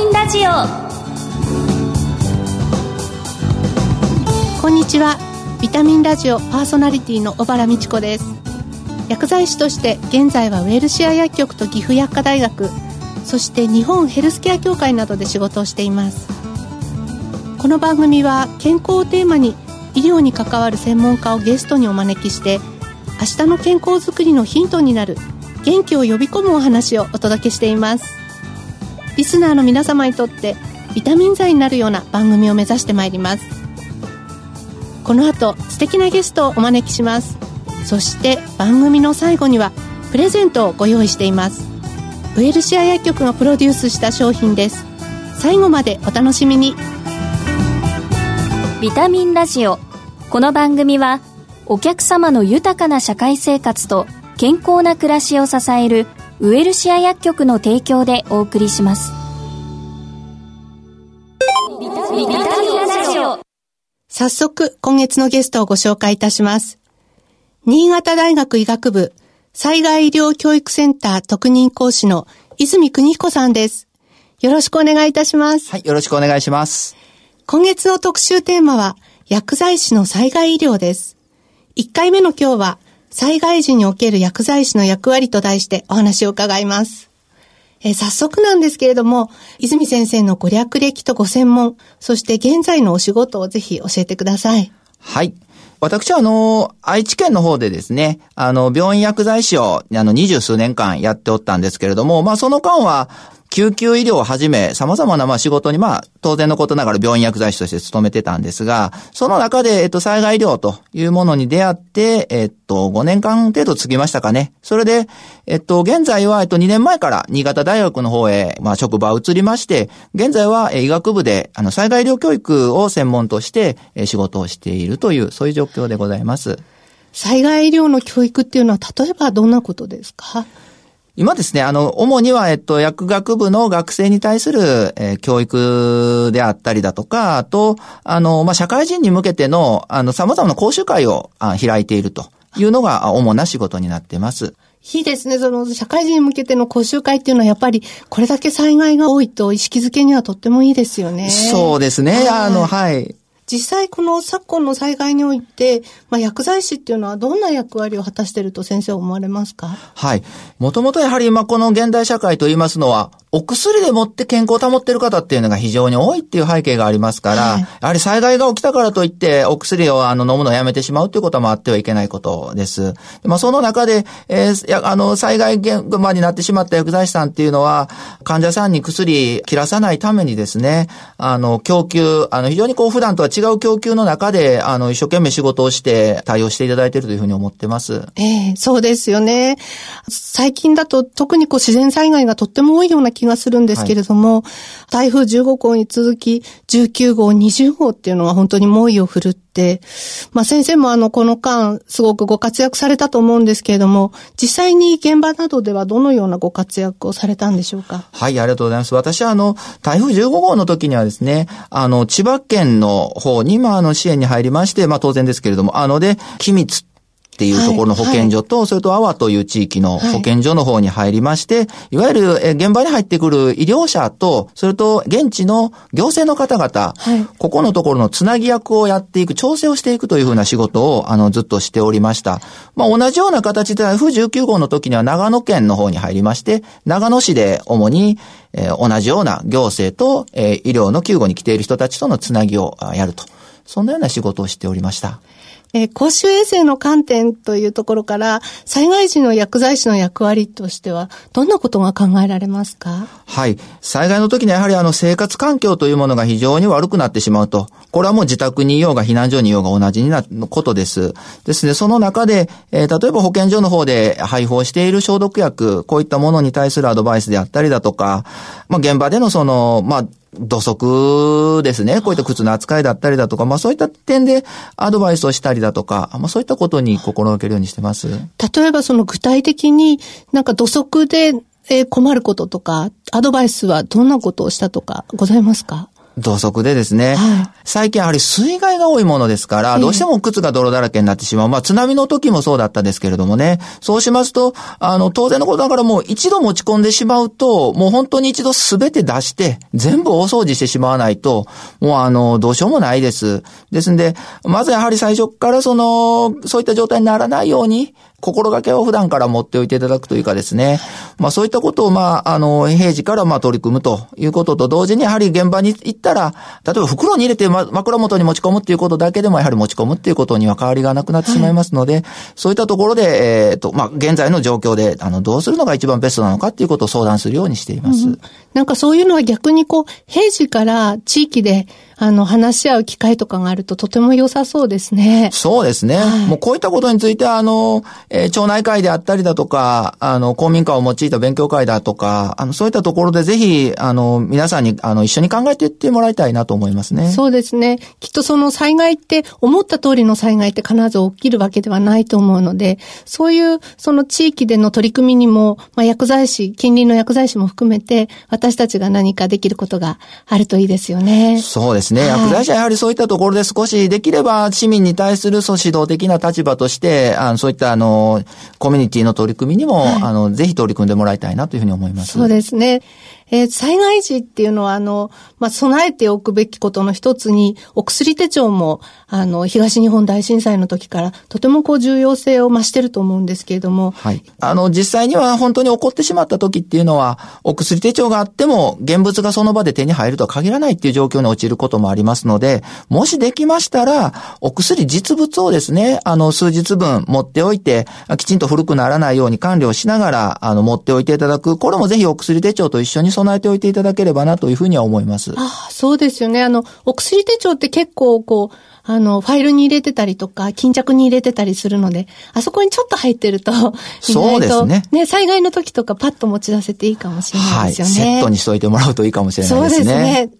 ミンラジオ。こんにちは。ビタミンラジオパーソナリティの小原美智子です。薬剤師として現在はウェルシア薬局と岐阜薬科大学そして日本ヘルスケア協会などで仕事をしています。この番組は健康をテーマに医療に関わる専門家をゲストにお招きして明日の健康づくりのヒントになる元気を呼び込むお話をお届けしています。リスナーの皆様にとってビタミン剤になるような番組を目指してまいります。この後素敵なゲストをお招きします。そして番組の最後にはプレゼントをご用意しています。ウェルシア薬局がプロデュースした商品です。最後までお楽しみに。ビタミンラジオ。この番組はお客様の豊かな社会生活と健康な暮らしを支えるウエルシア薬局の提供でお送りします。ビタミンラジオ。早速今月のゲストをご紹介いたします。新潟大学医学部災害医療教育センター特任講師の泉邦彦さんです。よろしくお願いいたします。はい、よろしくお願いします。今月の特集テーマは薬剤師の災害医療です。1回目の今日は災害時における薬剤師の役割と題してお話を伺います。え早速なんですけれども、泉先生のご略歴とご専門、そして現在のお仕事をぜひ教えてください。はい。私は、あの、愛知県の方でですね、あの、病院薬剤師を、あの、二十数年間やっておったんですけれども、まあ、その間は、救急医療をはじめ、様々な、まあ、仕事に、まあ、当然のことながら病院薬剤師として勤めてたんですが、その中で、えっと、災害医療というものに出会って、えっと、5年間程度過ぎましたかね。それで、えっと、現在は、えっと、2年前から新潟大学の方へ、まあ、職場を移りまして、現在は、え医学部で、あの、災害医療教育を専門として、え仕事をしているという、そういう状況でございます。災害医療の教育っていうのは例えばどんなことですか？今ですね、あの、主には、えっと、薬学部の学生に対する、えー教育であったりだとか、あと、あの、まあ、社会人に向けての、あの、様々な講習会をあ開いているというのが、あ主な仕事になってます。いいですね。その、社会人に向けての講習会っていうのはやっぱり、これだけ災害が多いと意識づけにはとってもいいですよね。そうですね、はいあの、はい。実際この昨今の災害において、まあ、薬剤師っていうのはどんな役割を果たしていると先生思われますか？はい。もともとやはり今この現代社会といいますのは、お薬でもって健康を保っている方っていうのが非常に多いっていう背景がありますから、はいやはり災害が起きたからといってお薬をあの飲むのをやめてしまうということもあってはいけないことです。でまあその中で、えーやあの災害現場になってしまった薬剤師さんっていうのは、患者さんに薬切らさないためにですね、あの供給、あの非常にこう普段とは違う供給の中で、あの一生懸命仕事をして対応していただいているというふうに思ってます。ええそうですよね。最近だと特にこう自然災害がとっても多いような気がするんですけれども、台風15号に続き19号、20号っていうのは本当に猛威を振るって、まあ先生もあのこの間すごくご活躍されたと思うんですけれども、実際に現場などではどのようなご活躍をされたんでしょうか？はい、ありがとうございます。私はあの、台風15号の時にはですね、あの、千葉県の方に、まあ、あの、支援に入りまして、まあ、当然ですけれども、あので、君津っていうところの保健所と、それと阿波という地域の保健所の方に入りまして、い、わゆるえ現場に入ってくる医療者と、それと現地の行政の方々、はいここのところのつなぎ役をやっていく、調整をしていくというふうな仕事を、あの、ずっとしておりました。まあ、同じような形で台風19号の時には長野県の方に入りまして、長野市で主に、えー同じような行政と、えー医療の救護に来ている人たちとのつなぎをあやると。そんなような仕事をしておりました。えー公衆衛生の観点というところから、災害時の薬剤師の役割としては、どんなことが考えられますか？はい。災害の時にやはりあの生活環境というものが非常に悪くなってしまうと。これはもう自宅にいようが避難所にいようが同じになることです。ですね、その中で、えー例えば保健所の方で配布をしている消毒薬、こういったものに対するアドバイスであったりだとか、まあ現場でのその、まあ、土足ですね。こういった靴の扱いだったりだとか、まあそういった点でアドバイスをしたりだとか、まあそういったことに心がけるようにしてます。例えばその具体的になんか土足でえ困ることとか、アドバイスはどんなことをしたとかございますか？土足でですね、はい、最近やはり水害が多いものですから、どうしても靴が泥だらけになってしまう。まあ津波の時もそうだったですけれどもね、そうしますと、あの、当然のことだからもう一度持ち込んでしまうと、もう本当に一度すべて出して、全部大掃除してしまわないと、もうあの、どうしようもないです。ですんで、まずやはり最初からその、そういった状態にならないように、心がけを普段から持っておいていただくというかですね。まあそういったことを、まあ、あの、平時からまあ取り組むということと同時に、やはり現場に行ったら、例えば袋に入れて、ま、枕元に持ち込むっていうことだけでもやはり持ち込むっていうことには変わりがなくなってしまいますので、はい、そういったところで、えっ、ー、と、まあ現在の状況で、あの、どうするのが一番ベストなのかっていうことを相談するようにしています。うん、なんかそういうのは逆にこう、平時から地域で、あの、話し合う機会とかがあるととても良さそうですね。そうですね。はい、もうこういったことについては、あの、えー、町内会であったりだとか、あの、公民館を用いた勉強会だとか、あの、そういったところでぜひ、あの、皆さんに、あの、一緒に考えていってもらいたいなと思いますね。そうですね。きっとその災害って、思った通りの災害って必ず起きるわけではないと思うので、そういう、その地域での取り組みにも、まあ、薬剤師、近隣の薬剤師も含めて、私たちが何かできることがあるといいですよね。そうですね。薬剤師はやはりそういったところで少しできれば市民に対するそう指導的な立場として、あのそういったあの、コミュニティの取り組みにも、はい、あの、ぜひ取り組んでもらいたいなというふうに思います。そうですね。えー、災害時っていうのは、あの、まあ、備えておくべきことの一つに、お薬手帳も、あの、東日本大震災の時から、とてもこう重要性を増してると思うんですけれども。はい。あの、実際には本当に起こってしまった時っていうのは、お薬手帳があっても、現物がその場で手に入るとは限らないっていう状況に陥ることもありますので、もしできましたら、お薬実物をですね、あの、数日分持っておいて、きちんと古くならないように管理をしながら、あの、持っておいていただく。これもぜひお薬手帳と一緒に備えておいていただければなというふうには思います。ああそうですよね。あの、お薬手帳って結構こう、あの、ファイルに入れてたりとか、巾着に入れてたりするので、あそこにちょっと入ってると、そうですね。ね、災害の時とかパッと持ち出せていいかもしれないですよね。はい、セットにしといてもらうといいかもしれないですね。そうですね。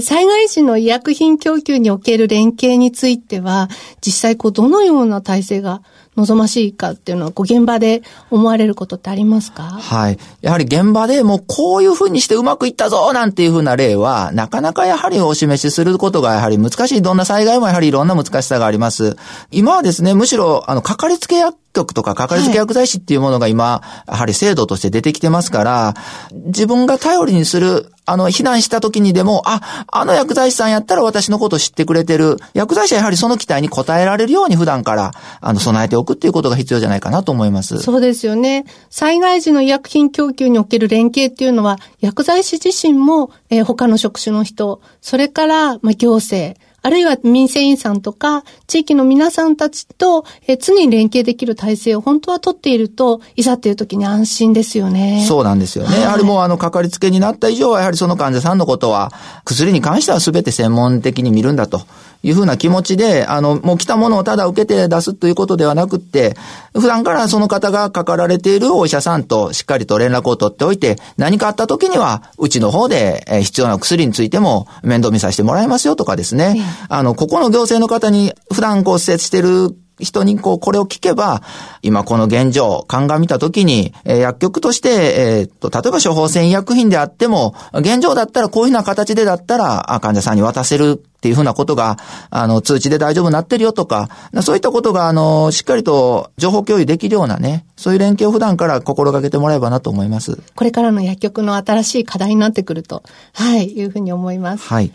災害時の医薬品供給における連携については、実際こうどのような体制が望ましいかっていうのは、こう現場で思われることってありますか？はい。やはり現場でもうこういうふうにしてうまくいったぞなんていうふうな例は、なかなかやはりお示しすることがやはり難しい。どんな災害もやはりいろんな難しさがあります。今はですね、むしろ、あの、かかりつけ薬局とかかかりつけ薬剤師っていうものが今、やはり制度として出てきてますから、自分が頼りにする、あの、避難した時にでも、あ、あの薬剤師さんやったら私のこと知ってくれてる。薬剤師はやはりその期待に応えられるように普段から、あの、備えておくっていうことが必要じゃないかなと思います。そうですよね。災害時の医薬品供給における連携っていうのは、薬剤師自身も、えー、他の職種の人、それから、まあ、行政、あるいは民生委員さんとか、地域の皆さんたちと、え常に連携できる体制を本当は取っていると、いざっていう時に安心ですよね。そうなんですよね。はい、やはりもうあの、かかりつけになった以上は、やはりその患者さんのことは、薬に関しては全て専門的に見るんだと。いうふうな気持ちで、あの、もう来たものをただ受けて出すということではなくって、普段からその方がかかられているお医者さんとしっかりと連絡を取っておいて、何かあった時には、うちの方で必要な薬についても面倒見させてもらいますよとかですね。あの、ここの行政の方に普段こうしてる人にこう、これを聞けば、今この現状、鑑みたときに、えー、薬局として、えー、と、例えば処方箋医薬品であっても、現状だったらこういうふうな形でだったら、患者さんに渡せるっていうふうなことが、あの、通知で大丈夫になってるよとか、そういったことが、あの、しっかりと情報共有できるようなね、そういう連携を普段から心がけてもらえばなと思います。これからの薬局の新しい課題になってくると、はい、いうふうに思います。はい。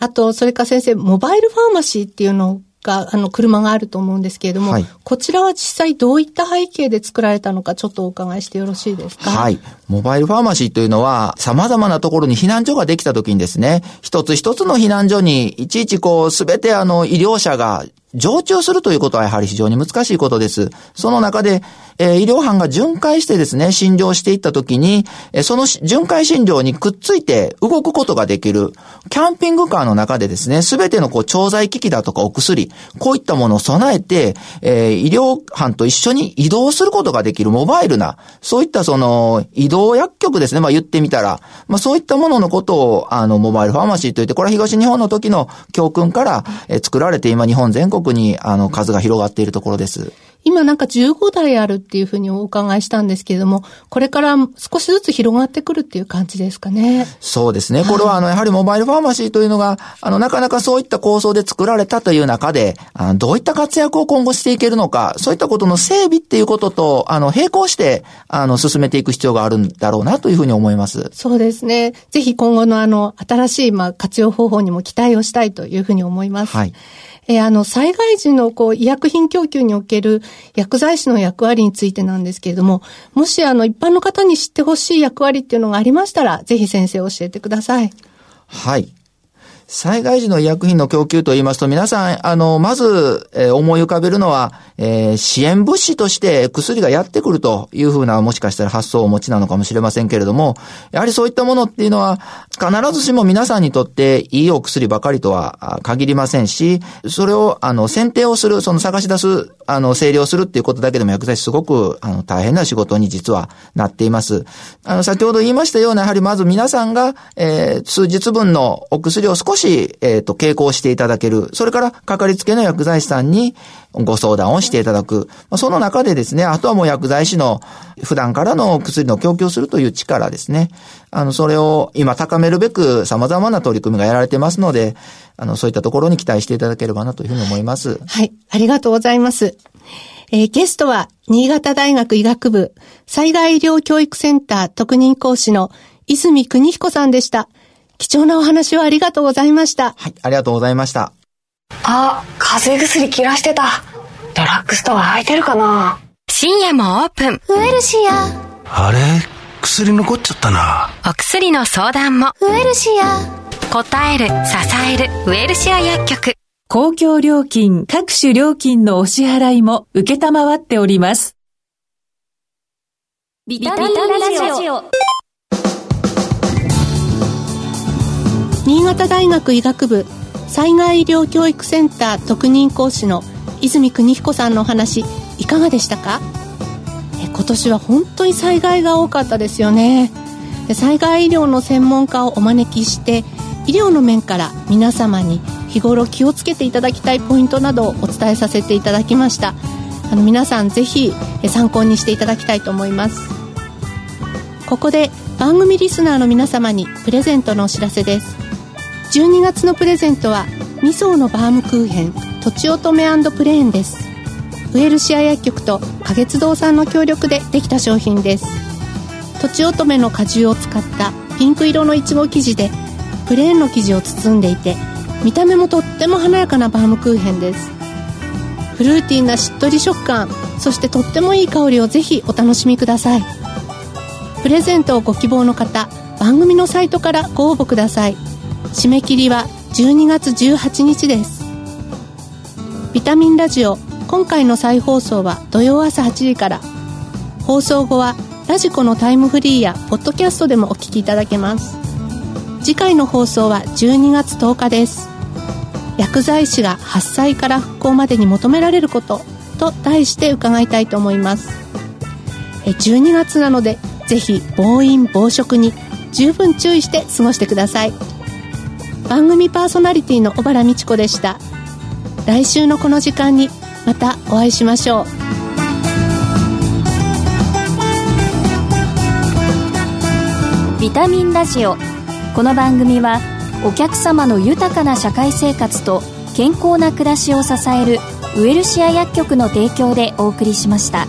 あと、それから先生、モバイルファーマシーっていうのが、あの、車があると思うんですけれども、はい、こちらは実際どういった背景で作られたのか、ちょっとお伺いしてよろしいですか？はい。モバイルファーマシーというのは、様々なところに避難所ができた時にですね、一つ一つの避難所に、いちいちこう、すべてあの、医療者が常駐するということはやはり非常に難しいことです。その中で、えー、医療班が巡回してですね、診療していったときに、えー、その巡回診療にくっついて動くことができる、キャンピングカーの中でですね、すべてのこう、調剤機器だとかお薬、こういったものを備えて、えー、医療班と一緒に移動することができるモバイルな、そういったその、移動薬局ですね、まあ言ってみたら、まあそういったもののことを、あの、モバイルファーマシーといって、これは東日本の時の教訓から、えー、作られて今日本全国国にあの数が広がっているところです。今なんか15台あるっていうふうにお伺いしたんですけれども、これから少しずつ広がってくるっていう感じですかね。そうですね。これはあの、やはりモバイルファーマシーというのが、あの、なかなかそういった構想で作られたという中で、あのどういった活躍を今後していけるのか、そういったことの整備っていうことと、あの、並行して、あの、進めていく必要があるんだろうなというふうに思います。そうですね。ぜひ今後のあの、新しい、まあ、活用方法にも期待をしたいというふうに思います。はい。えー、あの、災害時のこう、医薬品供給における薬剤師の役割についてなんですけれども、もしあの、一般の方に知ってほしい役割っていうのがありましたら、ぜひ先生教えてください。はい。災害時の医薬品の供給と言いますと、皆さん、あの、まず、えー、思い浮かべるのは、えー、支援物資として薬がやってくるというふうな、もしかしたら発想をお持ちなのかもしれませんけれども、やはりそういったものっていうのは、必ずしも皆さんにとっていいお薬ばかりとは限りませんし、それを、あの、選定をする、その探し出す、あの、整理をするっていうことだけでも薬剤師すごく、あの、大変な仕事に実はなっています。あの、先ほど言いましたような、やはりまず皆さんが、えー、数日分のお薬を少しし、えっ、ー、と、傾向していただける。それから、かかりつけの薬剤師さんにご相談をしていただく。その中でですね、あとはもう薬剤師の普段からの薬の供給するという力ですね。あの、それを今高めるべく様々な取り組みがやられてますので、あの、そういったところに期待していただければなというふうに思います。はい。ありがとうございます。えー、ゲストは、新潟大学医学部災害医療教育センター特任講師の泉邦彦さんでした。貴重なお話をありがとうございました。はい、ありがとうございました。あ、風邪薬切らしてた。ドラッグストア空いてるかな？深夜もオープン。ウエルシア。あれ？薬残っちゃったな。お薬の相談も。ウエルシア。答える、支える、ウエルシア薬局。公共料金、各種料金のお支払いも受けたまわっております。ビタミンラジオ。潟大学医学部災害医療教育センター特任講師の泉邦彦さんのお話いかがでしたか？え今年は本当に災害が多かったですよね。災害医療の専門家をお招きして医療の面から皆様に日頃気をつけていただきたいポイントなどをお伝えさせていただきました。あの皆さんぜひ参考にしていただきたいと思います。ここで番組リスナーの皆様にプレゼントのお知らせです。12月のプレゼントは2層のバームクーヘンとちおとめプレーンです。ウエルシア薬局と花月堂さんの協力でできた商品です。とちおとめの果汁を使ったピンク色のいちご生地でプレーンの生地を包んでいて見た目もとっても華やかなバームクーヘンです。フルーティーなしっとり食感そしてとってもいい香りをぜひお楽しみください。プレゼントをご希望の方番組のサイトからご応募ください。締め切りは12月18日です。ビタミンラジオ今回の再放送は土曜朝8時から。放送後はラジコのタイムフリーやポッドキャストでもお聞きいただけます。次回の放送は12月10日です。薬剤師が発災から復興までに求められることと題して伺いたいと思います。12月なのでぜひ暴飲暴食に十分注意して過ごしてください。番組パーソナリティの小原美智子でした。来週のこの時間にまたお会いしましょう。ビタミンラジオ。この番組はお客様の豊かな社会生活と健康な暮らしを支えるウエルシア薬局の提供でお送りしました。